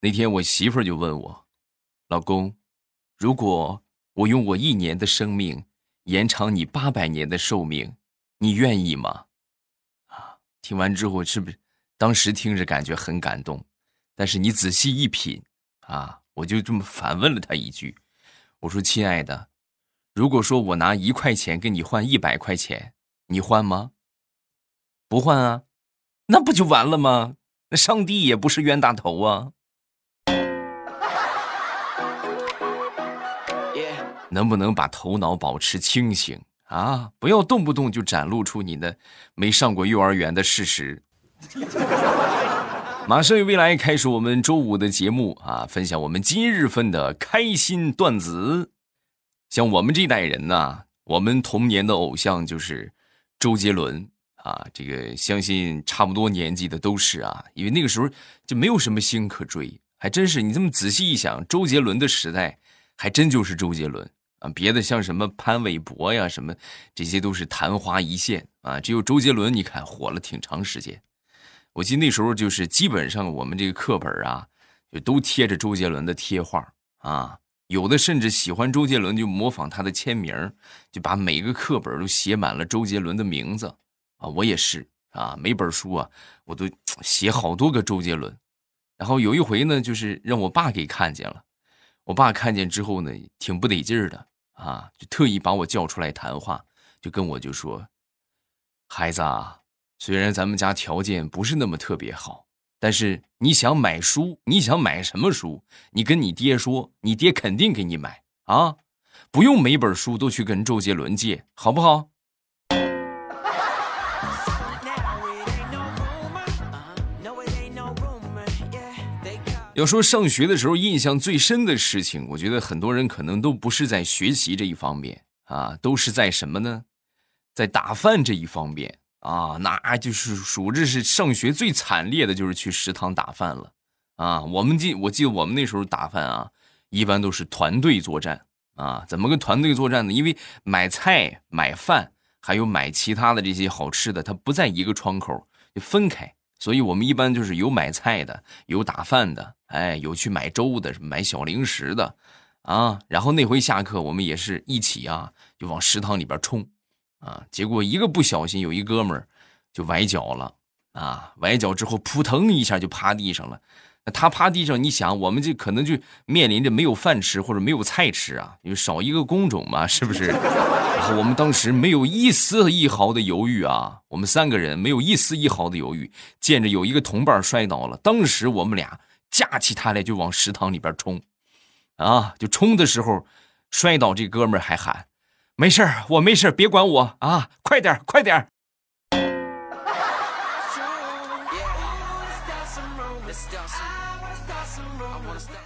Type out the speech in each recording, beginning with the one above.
那天我媳妇儿就问我：“老公，如果我用我一年的生命延长你八百年的寿命，你愿意吗？”啊，听完之后是不是当时听着感觉很感动？但是你仔细一品，啊，我就这么反问了他一句：“我说，亲爱的，如果说我拿一块钱跟你换一百块钱，你换吗？不换啊，那不就完了吗？那上帝也不是冤大头啊。”能不能把头脑保持清醒啊？不要动不动就展露出你的没上过幼儿园的事实。马上与未来开始我们周五的节目啊，分享我们今日份的开心段子。像我们这代人呢，我们童年的偶像就是周杰伦啊。这个相信差不多年纪的都是啊，因为那个时候就没有什么星可追，还真是。你这么仔细一想，周杰伦的时代还真就是周杰伦。啊，别的像什么潘玮柏呀，什么这些都是昙花一现啊。只有周杰伦，你看火了挺长时间。我记得那时候就是基本上我们这个课本啊，就都贴着周杰伦的贴画啊。有的甚至喜欢周杰伦，就模仿他的签名，就把每个课本都写满了周杰伦的名字啊。我也是啊，每本书啊，我都写好多个周杰伦。然后有一回呢，就是让我爸给看见了。我爸看见之后呢，挺不得劲儿的啊，就特意把我叫出来谈话，就跟我就说：“孩子啊，虽然咱们家条件不是那么特别好，但是你想买书，你想买什么书，你跟你爹说，你爹肯定给你买啊，不用每本书都去跟周杰伦借，好不好？”要说上学的时候印象最深的事情，我觉得很多人可能都不是在学习这一方面啊，都是在什么呢？在打饭这一方面啊，那就是属这是上学最惨烈的，就是去食堂打饭了啊。我们记，我记得我们那时候打饭啊，一般都是团队作战啊。怎么个团队作战呢？因为买菜、买饭，还有买其他的这些好吃的，它不在一个窗口，就分开。所以我们一般就是有买菜的，有打饭的，哎，有去买粥的，买小零食的，啊，然后那回下课，我们也是一起啊，就往食堂里边冲，啊，结果一个不小心，有一哥们儿就崴脚了，啊，崴脚之后扑腾一下就趴地上了。他趴地上，你想，我们这可能就面临着没有饭吃或者没有菜吃啊，因为少一个工种嘛，是不是？然后我们当时没有一丝一毫的犹豫啊，我们三个人没有一丝一毫的犹豫，见着有一个同伴摔倒了，当时我们俩架起他来就往食堂里边冲，啊，就冲的时候，摔倒这哥们还喊：“没事我没事别管我啊，快点快点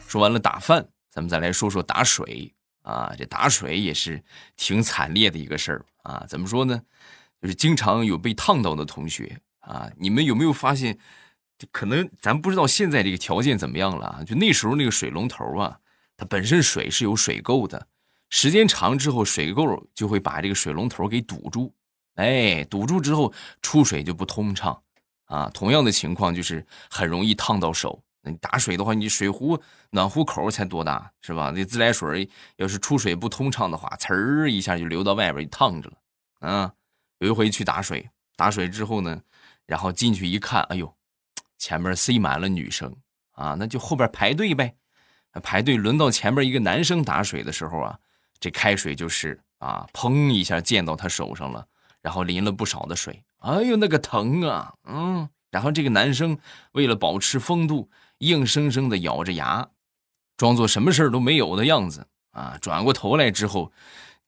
说完了打饭，咱们再来说说打水啊。这打水也是挺惨烈的一个事儿啊。怎么说呢？就是经常有被烫到的同学啊。你们有没有发现？可能咱不知道现在这个条件怎么样了。就那时候那个水龙头啊，它本身水是有水垢的，时间长之后水垢就会把这个水龙头给堵住。哎，堵住之后出水就不通畅啊。同样的情况就是很容易烫到手。你打水的话，你水壶暖壶口才多大是吧？那自来水要是出水不通畅的话，呲儿一下就流到外边，就烫着了。啊，有一回去打水，打水之后呢，然后进去一看，哎呦，前面塞满了女生啊，那就后边排队呗。排队轮到前面一个男生打水的时候啊，这开水就是啊，砰一下溅到他手上了，然后淋了不少的水。哎呦，那个疼啊，嗯。然后这个男生为了保持风度。硬生生的咬着牙，装作什么事儿都没有的样子啊！转过头来之后，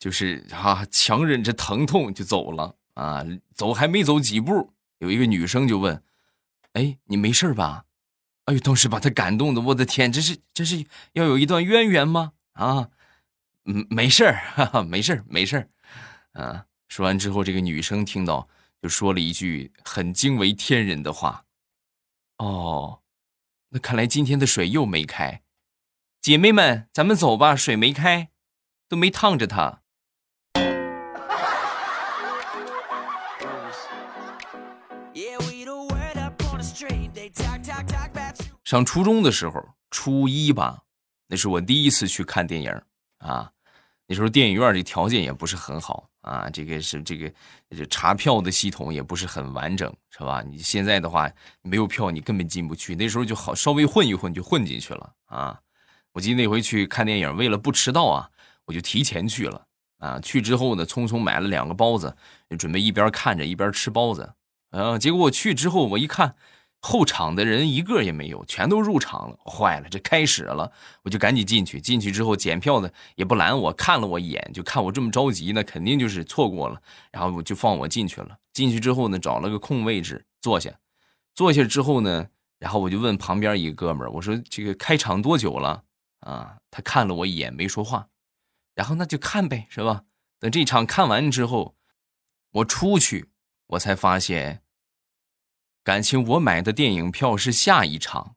就是啊，强忍着疼痛就走了啊！走还没走几步，有一个女生就问：“哎，你没事吧？”哎呦，当时把他感动的，我的天，这是这是要有一段渊源吗？啊，嗯，没事儿，哈哈，没事儿，没事儿。啊，说完之后，这个女生听到就说了一句很惊为天人的话：“哦。”那看来今天的水又没开，姐妹们，咱们走吧，水没开，都没烫着它。上初中的时候，初一吧，那是我第一次去看电影啊。那时候电影院的条件也不是很好啊，这个是这个这查票的系统也不是很完整，是吧？你现在的话没有票，你根本进不去。那时候就好稍微混一混就混进去了啊。我记得那回去看电影，为了不迟到啊，我就提前去了啊。去之后呢，匆匆买了两个包子，准备一边看着一边吃包子。啊，结果我去之后，我一看。后场的人一个也没有，全都入场了。坏了，这开始了，我就赶紧进去。进去之后，检票的也不拦我，看了我一眼，就看我这么着急呢，肯定就是错过了。然后我就放我进去了。进去之后呢，找了个空位置坐下。坐下之后呢，然后我就问旁边一个哥们儿，我说：“这个开场多久了？”啊，他看了我一眼，没说话。然后那就看呗，是吧？等这场看完之后，我出去，我才发现。感情我买的电影票是下一场，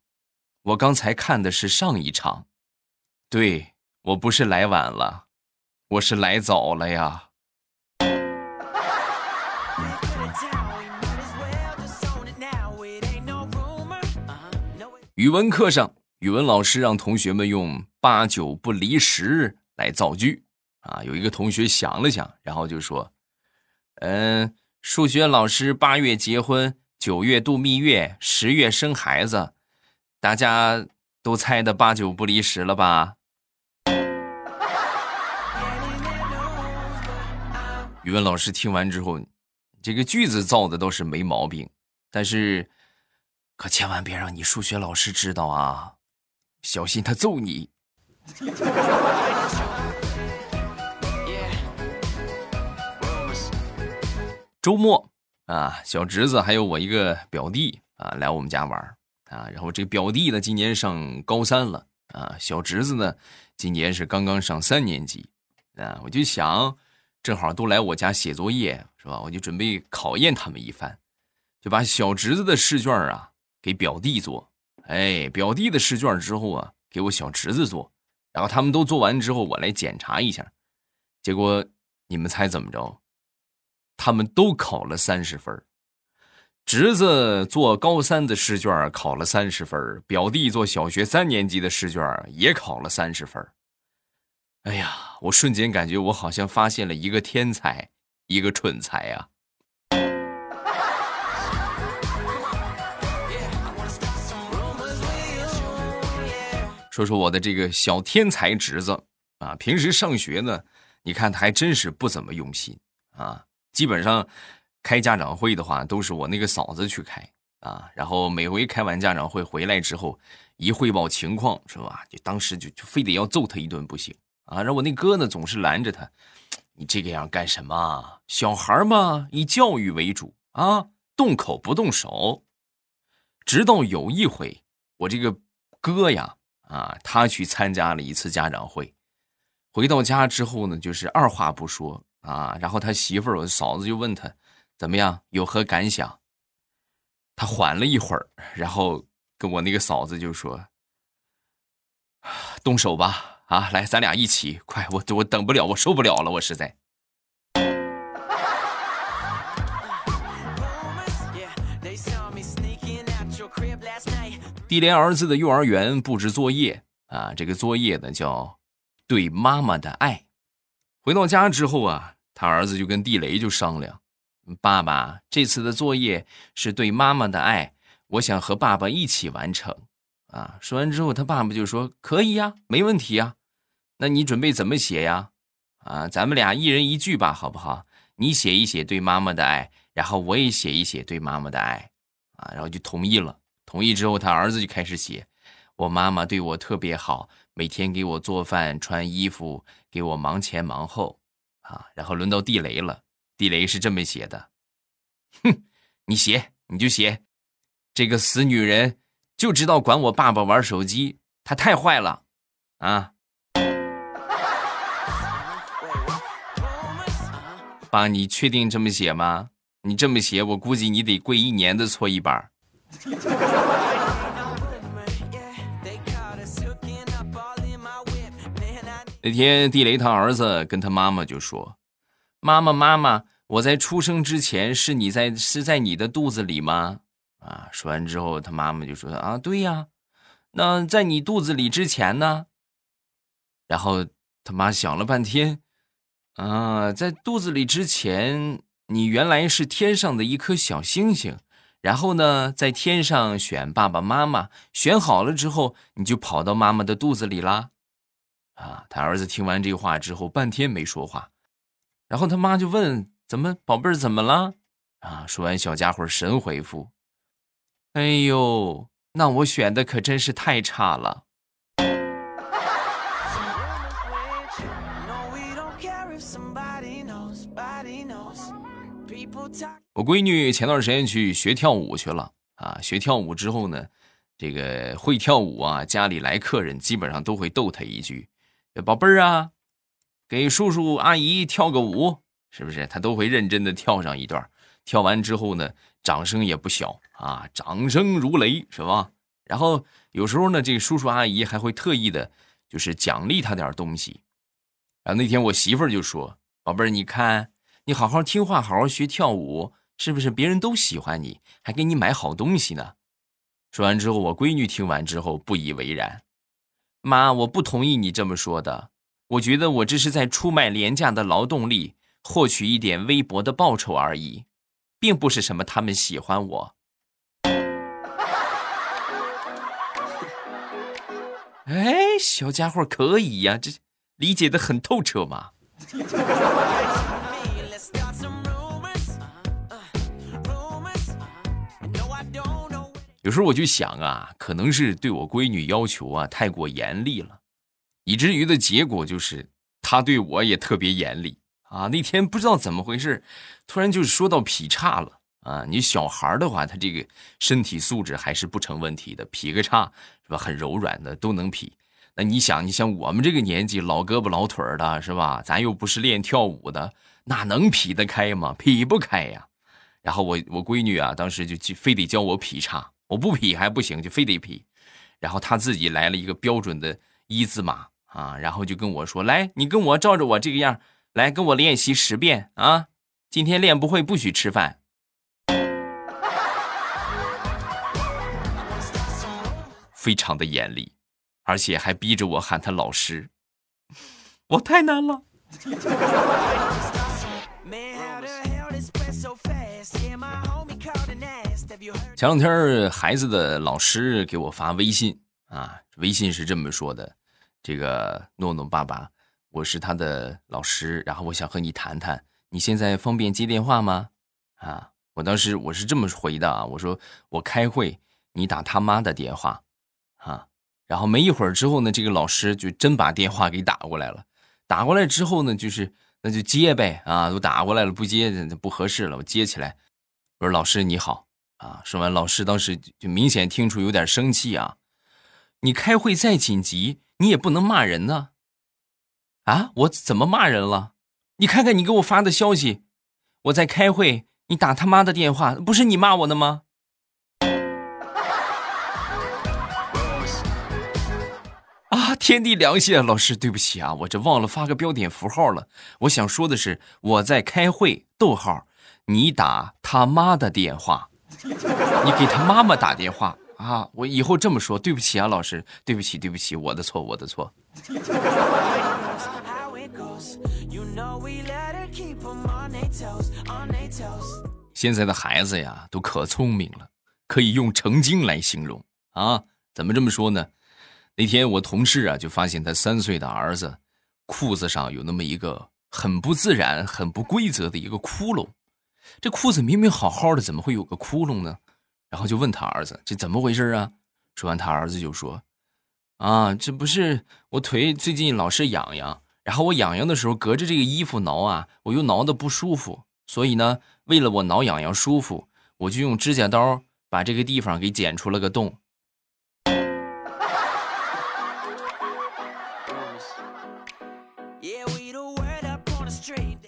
我刚才看的是上一场，对我不是来晚了，我是来早了呀。语文课上，语文老师让同学们用“八九不离十”来造句啊。有一个同学想了想，然后就说：“嗯，数学老师八月结婚。”九月度蜜月，十月生孩子，大家都猜的八九不离十了吧？语文老师听完之后，这个句子造的倒是没毛病，但是可千万别让你数学老师知道啊，小心他揍你。周末。啊，小侄子还有我一个表弟啊，来我们家玩啊。然后这表弟呢，今年上高三了啊。小侄子呢，今年是刚刚上三年级啊。我就想，正好都来我家写作业是吧？我就准备考验他们一番，就把小侄子的试卷啊给表弟做，哎，表弟的试卷之后啊给我小侄子做，然后他们都做完之后，我来检查一下。结果你们猜怎么着？他们都考了三十分侄子做高三的试卷考了三十分表弟做小学三年级的试卷也考了三十分哎呀，我瞬间感觉我好像发现了一个天才，一个蠢才呀！说说我的这个小天才侄子啊，平时上学呢，你看他还真是不怎么用心啊。基本上，开家长会的话，都是我那个嫂子去开啊。然后每回开完家长会回来之后，一汇报情况，是吧？就当时就就非得要揍他一顿不行啊。然后我那哥呢，总是拦着他：“你这个样干什么？小孩嘛，以教育为主啊，动口不动手。”直到有一回，我这个哥呀，啊，他去参加了一次家长会，回到家之后呢，就是二话不说。啊，然后他媳妇儿，我嫂子就问他，怎么样，有何感想？他缓了一会儿，然后跟我那个嫂子就说：“动手吧，啊，来，咱俩一起，快，我我等不了，我受不了了，我实在。”地雷儿子的幼儿园布置作业啊，这个作业呢叫“对妈妈的爱”。回到家之后啊。他儿子就跟地雷就商量：“爸爸，这次的作业是对妈妈的爱，我想和爸爸一起完成。”啊，说完之后，他爸爸就说：“可以呀，没问题呀。那你准备怎么写呀？啊，咱们俩一人一句吧，好不好？你写一写对妈妈的爱，然后我也写一写对妈妈的爱。啊，然后就同意了。同意之后，他儿子就开始写：我妈妈对我特别好，每天给我做饭、穿衣服，给我忙前忙后。”啊，然后轮到地雷了。地雷是这么写的：“哼，你写你就写，这个死女人就知道管我爸爸玩手机，她太坏了啊！”爸，你确定这么写吗？你这么写，我估计你得跪一年的搓衣板。那天，地雷他儿子跟他妈妈就说：“妈妈，妈妈，我在出生之前是你在是在你的肚子里吗？”啊，说完之后，他妈妈就说：“啊，对呀，那在你肚子里之前呢？然后他妈想了半天，啊，在肚子里之前，你原来是天上的一颗小星星，然后呢，在天上选爸爸妈妈，选好了之后，你就跑到妈妈的肚子里啦。啊，他儿子听完这话之后，半天没说话，然后他妈就问：“怎么，宝贝儿怎么了？”啊，说完，小家伙神回复：“哎呦。”那我选的可真是太差了。我闺女前段时间去学跳舞去了啊，学跳舞之后呢，这个会跳舞啊，家里来客人基本上都会逗她一句：“宝贝儿啊，给叔叔阿姨跳个舞，是不是？”她都会认真的跳上一段。跳完之后呢，掌声也不小啊，掌声如雷，是吧？然后有时候呢，这个叔叔阿姨还会特意的，就是奖励他点东西。然后那天我媳妇儿就说：“宝贝儿，你看，你好好听话，好好学跳舞，是不是别人都喜欢你，还给你买好东西呢？”说完之后，我闺女听完之后不以为然：“妈，我不同意你这么说的，我觉得我这是在出卖廉价的劳动力，获取一点微薄的报酬而已。”并不是什么他们喜欢我，哎，小家伙可以呀，这理解的很透彻嘛。有时候我就想啊，可能是对我闺女要求啊太过严厉了，以至于的结果就是她对我也特别严厉。啊，那天不知道怎么回事，突然就是说到劈叉了啊！你小孩的话，他这个身体素质还是不成问题的，劈个叉是吧？很柔软的都能劈。那你想，你像我们这个年纪，老胳膊老腿的，是吧？咱又不是练跳舞的，哪能劈得开吗？劈不开呀！然后我我闺女啊，当时就非得教我劈叉，我不劈还不行，就非得劈。然后他自己来了一个标准的一字马啊，然后就跟我说：“来，你跟我照着我这个样。”来跟我练习十遍啊！今天练不会不许吃饭。非常的严厉，而且还逼着我喊他老师，我太难了。前两天孩子的老师给我发微信啊，微信是这么说的：这个诺诺爸爸。我是他的老师，然后我想和你谈谈，你现在方便接电话吗？啊，我当时我是这么回的啊，我说我开会，你打他妈的电话，啊，然后没一会儿之后呢，这个老师就真把电话给打过来了，打过来之后呢，就是那就接呗，啊，都打过来了，不接不合适了，我接起来，我说老师你好，啊，说完老师当时就明显听出有点生气啊，你开会再紧急，你也不能骂人呢。啊！我怎么骂人了？你看看你给我发的消息，我在开会，你打他妈的电话，不是你骂我的吗？啊！天地良心啊，老师，对不起啊，我这忘了发个标点符号了。我想说的是，我在开会，逗号，你打他妈的电话，你给他妈妈打电话啊！我以后这么说，对不起啊，老师，对不起，对不起，我的错，我的错。现在的孩子呀，都可聪明了，可以用成精来形容啊！怎么这么说呢？那天我同事啊，就发现他三岁的儿子裤子上有那么一个很不自然、很不规则的一个窟窿。这裤子明明好好的，怎么会有个窟窿呢？然后就问他儿子：“这怎么回事啊？”说完，他儿子就说：“啊，这不是我腿最近老是痒痒。”然后我痒痒的时候，隔着这个衣服挠啊，我又挠的不舒服，所以呢，为了我挠痒痒舒服，我就用指甲刀把这个地方给剪出了个洞。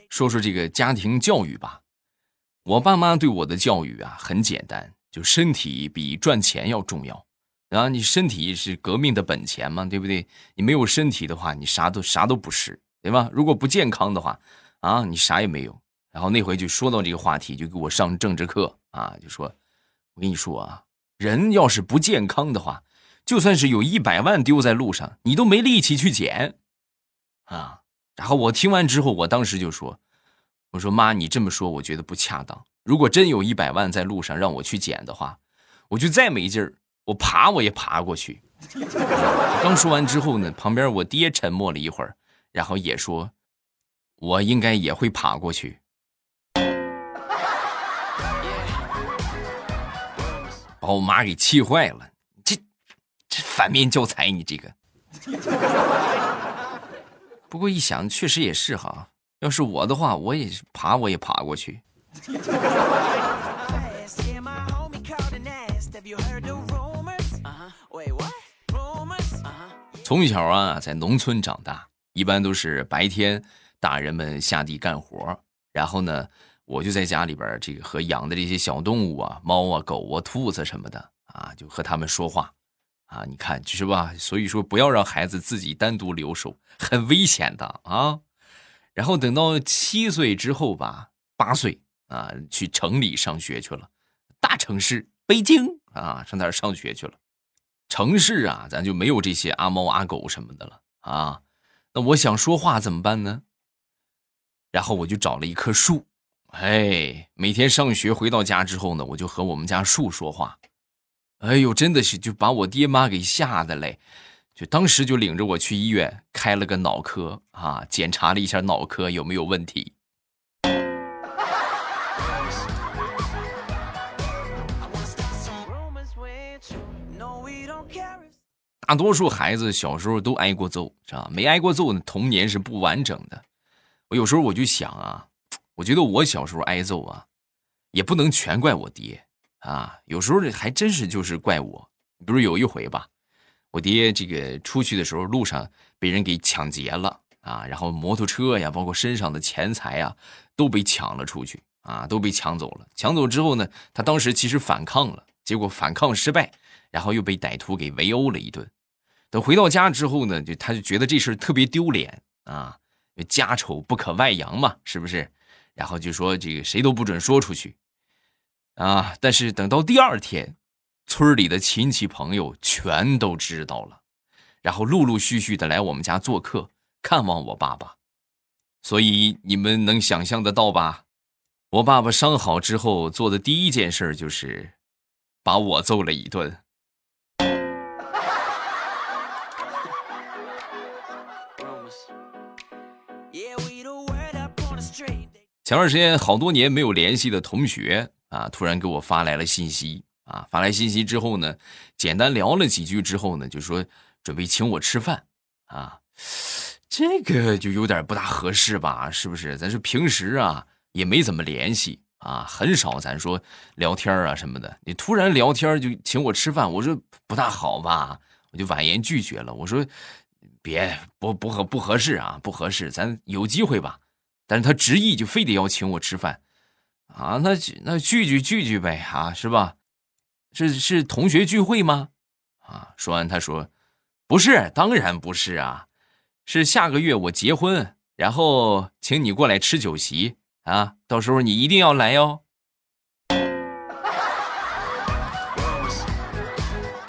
说说这个家庭教育吧，我爸妈对我的教育啊，很简单，就身体比赚钱要重要。然后你身体是革命的本钱嘛，对不对？你没有身体的话，你啥都啥都不是，对吧？如果不健康的话，啊，你啥也没有。然后那回就说到这个话题，就给我上政治课啊，就说，我跟你说啊，人要是不健康的话，就算是有一百万丢在路上，你都没力气去捡，啊！然后我听完之后，我当时就说：“我说妈，你这么说，我觉得不恰当。如果真有一百万在路上让我去捡的话，我就再没劲儿，我爬我也爬过去。”刚说完之后呢，旁边我爹沉默了一会儿，然后也说：“我应该也会爬过去。”把我妈给气坏了。这这反面教材，你这个。不过一想，确实也是哈。要是我的话，我也爬，我也爬过去。从小啊，在农村长大，一般都是白天大人们下地干活，然后呢，我就在家里边这个和养的这些小动物啊，猫啊、狗啊、兔子什么的啊，就和他们说话。啊，你看，是吧？所以说，不要让孩子自己单独留守，很危险的啊。然后等到七岁之后吧，八岁啊，去城里上学去了，大城市北京啊，上那儿上学去了。城市啊，咱就没有这些阿猫阿狗什么的了啊。那我想说话怎么办呢？然后我就找了一棵树，哎，每天上学回到家之后呢，我就和我们家树说话。哎呦，真的是就把我爹妈给吓的嘞，就当时就领着我去医院开了个脑科啊，检查了一下脑科有没有问题。大多数孩子小时候都挨过揍，是吧？没挨过揍呢，童年是不完整的。我有时候我就想啊，我觉得我小时候挨揍啊，也不能全怪我爹。啊，有时候还真是就是怪我。比如有一回吧，我爹这个出去的时候路上被人给抢劫了啊，然后摩托车呀，包括身上的钱财呀，都被抢了出去啊，都被抢走了。抢走之后呢，他当时其实反抗了，结果反抗失败，然后又被歹徒给围殴了一顿。等回到家之后呢，就他就觉得这事特别丢脸啊，家丑不可外扬嘛，是不是？然后就说这个谁都不准说出去。啊！但是等到第二天，村里的亲戚朋友全都知道了，然后陆陆续续的来我们家做客，看望我爸爸。所以你们能想象得到吧？我爸爸伤好之后做的第一件事就是把我揍了一顿。前段时间，好多年没有联系的同学。啊！突然给我发来了信息啊！发来信息之后呢，简单聊了几句之后呢，就说准备请我吃饭啊。这个就有点不大合适吧？是不是？咱说平时啊也没怎么联系啊，很少咱说聊天啊什么的。你突然聊天就请我吃饭，我说不大好吧？我就婉言拒绝了。我说别不不合不合适啊，不合适，咱有机会吧。但是他执意就非得要请我吃饭。啊，那那聚聚聚聚呗，啊，是吧？是是同学聚会吗？啊，说完他说，不是，当然不是啊，是下个月我结婚，然后请你过来吃酒席啊，到时候你一定要来哟。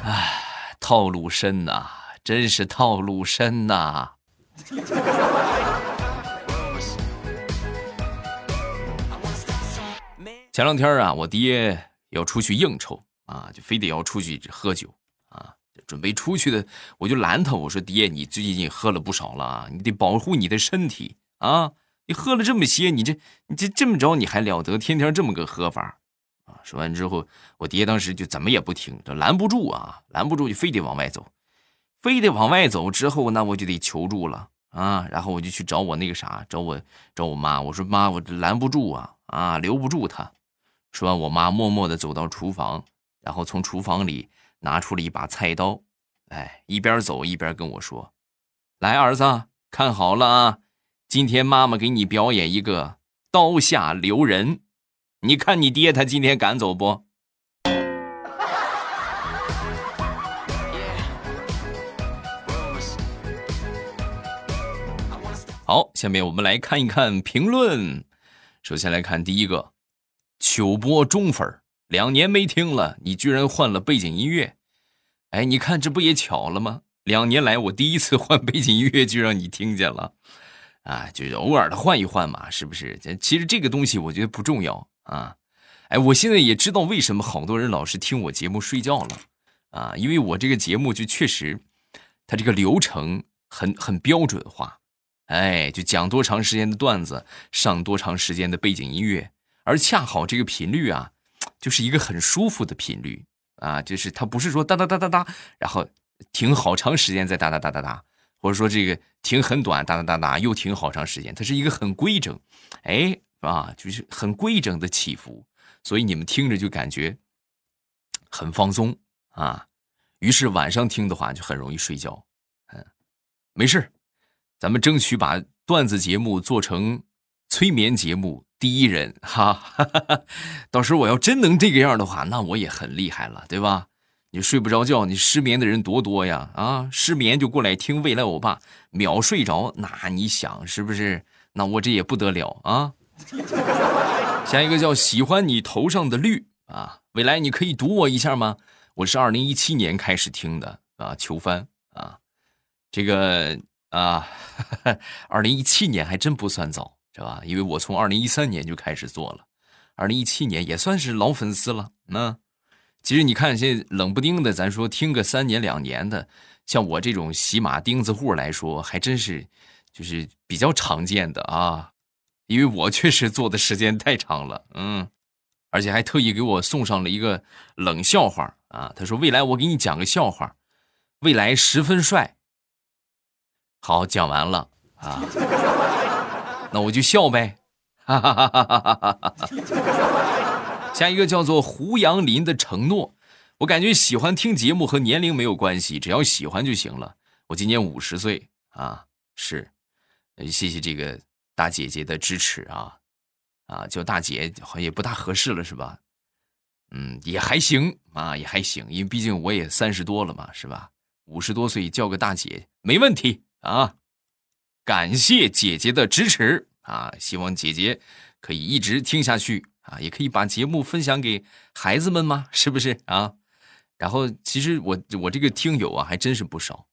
唉，套路深呐，真是套路深呐。前两天啊，我爹要出去应酬啊，就非得要出去喝酒啊，准备出去的，我就拦他，我说爹，你最近喝了不少了，你得保护你的身体啊，你喝了这么些，你这你这这么着你还了得，天天这么个喝法啊？说完之后，我爹当时就怎么也不听，这拦不住啊，拦不住就非得往外走，非得往外走之后，那我就得求助了啊，然后我就去找我那个啥，找我找我妈，我说妈，我拦不住啊，啊，留不住他。说完，我妈默默的走到厨房，然后从厨房里拿出了一把菜刀，哎，一边走一边跟我说：“来，儿子，看好了啊，今天妈妈给你表演一个刀下留人，你看你爹他今天敢走不？” 好，下面我们来看一看评论，首先来看第一个。秋波中粉儿两年没听了，你居然换了背景音乐，哎，你看这不也巧了吗？两年来我第一次换背景音乐就让你听见了，啊，就是偶尔的换一换嘛，是不是？其实这个东西我觉得不重要啊。哎，我现在也知道为什么好多人老是听我节目睡觉了，啊，因为我这个节目就确实，它这个流程很很标准化，哎，就讲多长时间的段子，上多长时间的背景音乐，而恰好这个频率啊，就是一个很舒服的频率啊，就是它不是说哒哒哒哒哒，然后停好长时间再哒哒哒哒哒，或者说这个停很短哒哒哒哒又停好长时间，它是一个很规整，哎啊，就是很规整的起伏。所以你们听着就感觉很放松啊，于是晚上听的话就很容易睡觉。嗯，没事咱们争取把段子节目做成催眠节目第一人哈哈哈。到时候我要真能这个样的话，那我也很厉害了，对吧？你睡不着觉，你失眠的人多多呀啊！失眠就过来听未来欧巴，秒睡着，那你想是不是？那我这也不得了啊！下一个叫喜欢你头上的绿啊，未来你可以读我一下吗？我是二零一七年开始听的啊，求翻啊，这个啊，二零一七年还真不算早，是吧？因为我从二零一三年就开始做了，二零一七年也算是老粉丝了。那其实你看，现在冷不丁的，咱说听个三年两年的，像我这种喜马钉子户来说，还真是就是比较常见的啊。因为我确实做的时间太长了，嗯，而且还特意给我送上了一个冷笑话啊。他说：“未来我给你讲个笑话，未来十分帅。”好，讲完了啊，那我就笑呗，哈哈哈哈哈。下一个叫做胡杨林的承诺，我感觉喜欢听节目和年龄没有关系，只要喜欢就行了。我今年五十岁啊，是，谢谢这个。大姐姐的支持啊，啊，叫大姐好像也不大合适了，是吧？嗯，也还行啊，也还行，因为毕竟我也三十多了嘛，是吧？五十多岁叫个大姐没问题啊。感谢姐姐的支持啊，希望姐姐可以一直听下去啊，也可以把节目分享给孩子们嘛，是不是啊？然后其实我我这个听友啊还真是不少，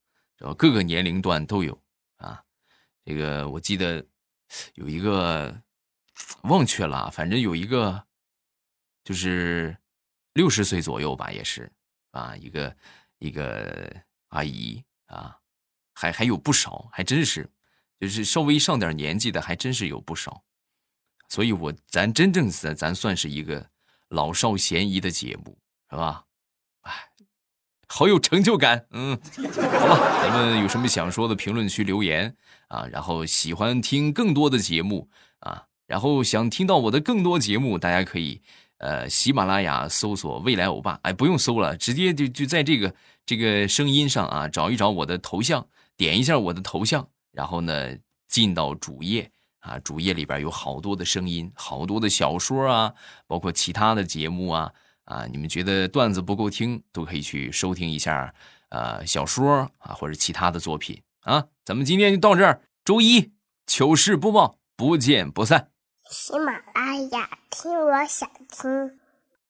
各个年龄段都有啊。这个我记得。有一个忘却了，反正有一个就是六十岁左右吧，也是啊，一个一个阿姨啊，还还有不少，还真是，就是稍微上点年纪的，还真是有不少。所以，我咱真正咱咱算是一个老少咸宜的节目，是吧？哎，好有成就感。嗯，好了，咱们有什么想说的，评论区留言。啊，然后喜欢听更多的节目啊，然后想听到我的更多节目，大家可以呃喜马拉雅搜索未来欧巴，哎，不用搜了，直接就就在这个这个声音上啊，找一找我的头像，点一下我的头像，然后呢进到主页啊，主页里边有好多的声音，好多的小说啊，包括其他的节目啊啊，你们觉得段子不够听，都可以去收听一下呃小说啊或者其他的作品。啊，咱们今天就到这儿。周一糗事播报，不见不散。喜马拉雅，听我想听。